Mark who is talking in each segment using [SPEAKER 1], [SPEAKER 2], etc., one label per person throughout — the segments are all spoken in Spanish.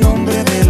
[SPEAKER 1] nombre de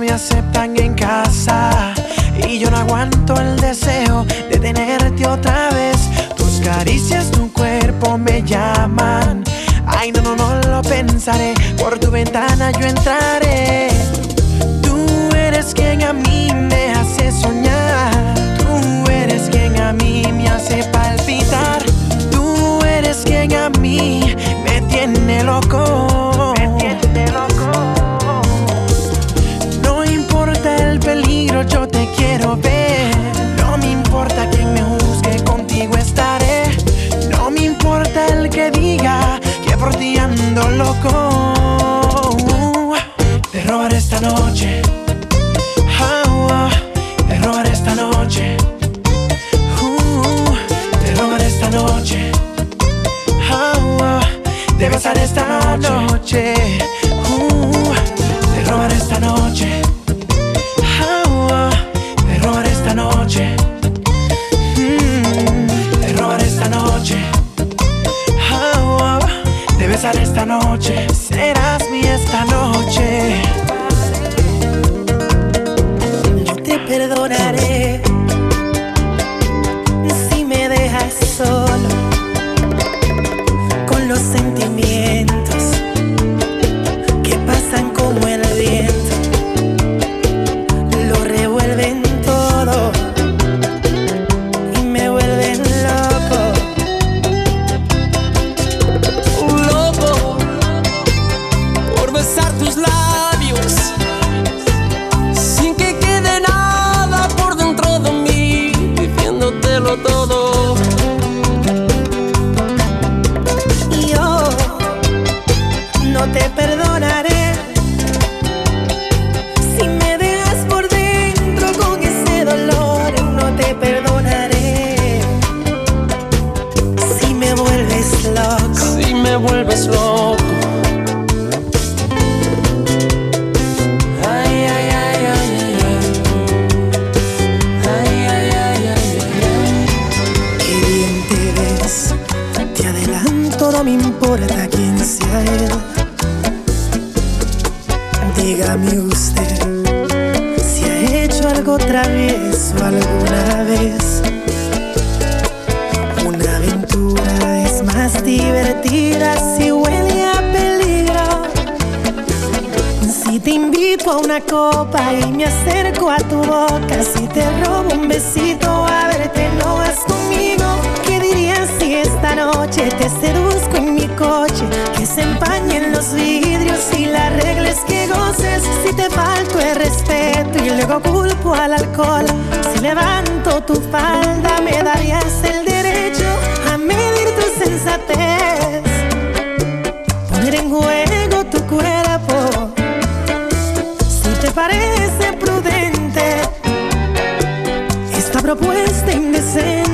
[SPEAKER 1] me
[SPEAKER 2] aceptan en casa y yo no aguanto el deseo de tenerte otra vez. Tus caricias, tu cuerpo me llaman. Ay, no, no, no lo pensaré. Por tu ventana yo entraré. te
[SPEAKER 3] vuelves loco
[SPEAKER 1] me
[SPEAKER 3] acerco a tu boca, si te robo un besito, a verte no vas conmigo. ¿Qué dirías si esta noche te seduzco en mi coche? Que se empañen los vidrios y la regla es que goces. Si te falto el respeto y luego culpo al alcohol, si levanto tu falda me darías el derecho a medir tu sensatez propuesta indecente.